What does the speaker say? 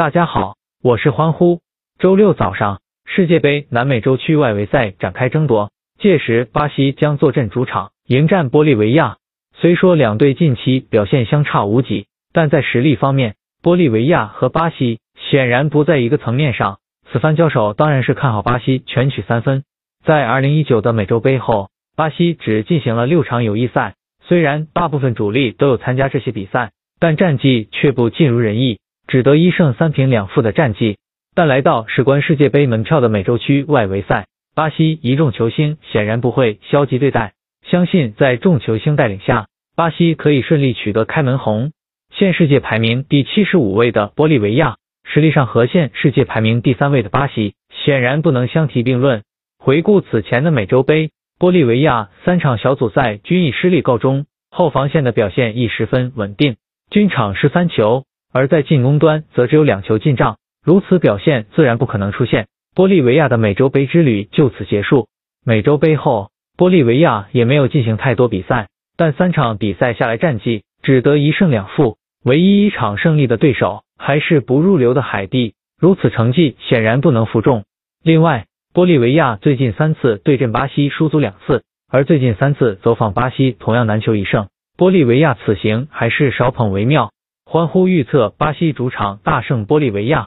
大家好，我是欢呼。周六早上，世界杯南美洲区外围赛展开争夺，届时巴西将坐镇主场迎战玻利维亚。虽说两队近期表现相差无几，但在实力方面，玻利维亚和巴西显然不在一个层面上。此番交手当然是看好巴西全取三分。在二零一九的美洲杯后，巴西只进行了六场友谊赛。虽然大部分主力都有参加这些比赛，但战绩却不尽如人意，只得一胜三平两负的战绩。但来到事关世界杯门票的美洲区外围赛，巴西一众球星显然不会消极对待，相信在众球星带领下，巴西可以顺利取得开门红。现世界排名第七十五位的玻利维亚，实力上和现世界排名第三位的巴西显然不能相提并论。回顾此前的美洲杯。玻利维亚三场小组赛均以失利告终，后防线的表现亦十分稳定，均场失三球，而在进攻端则只有两球进账。如此表现自然不可能出现，玻利维亚的美洲杯之旅就此结束。美洲杯后，玻利维亚也没有进行太多比赛，但三场比赛下来战绩只得一胜两负，唯一一场胜利的对手还是不入流的海地，如此成绩显然不能服众。另外，玻利维亚最近三次对阵巴西输足两次，而最近三次走访巴西同样难求一胜。玻利维亚此行还是少捧为妙。欢呼预测巴西主场大胜玻利维亚。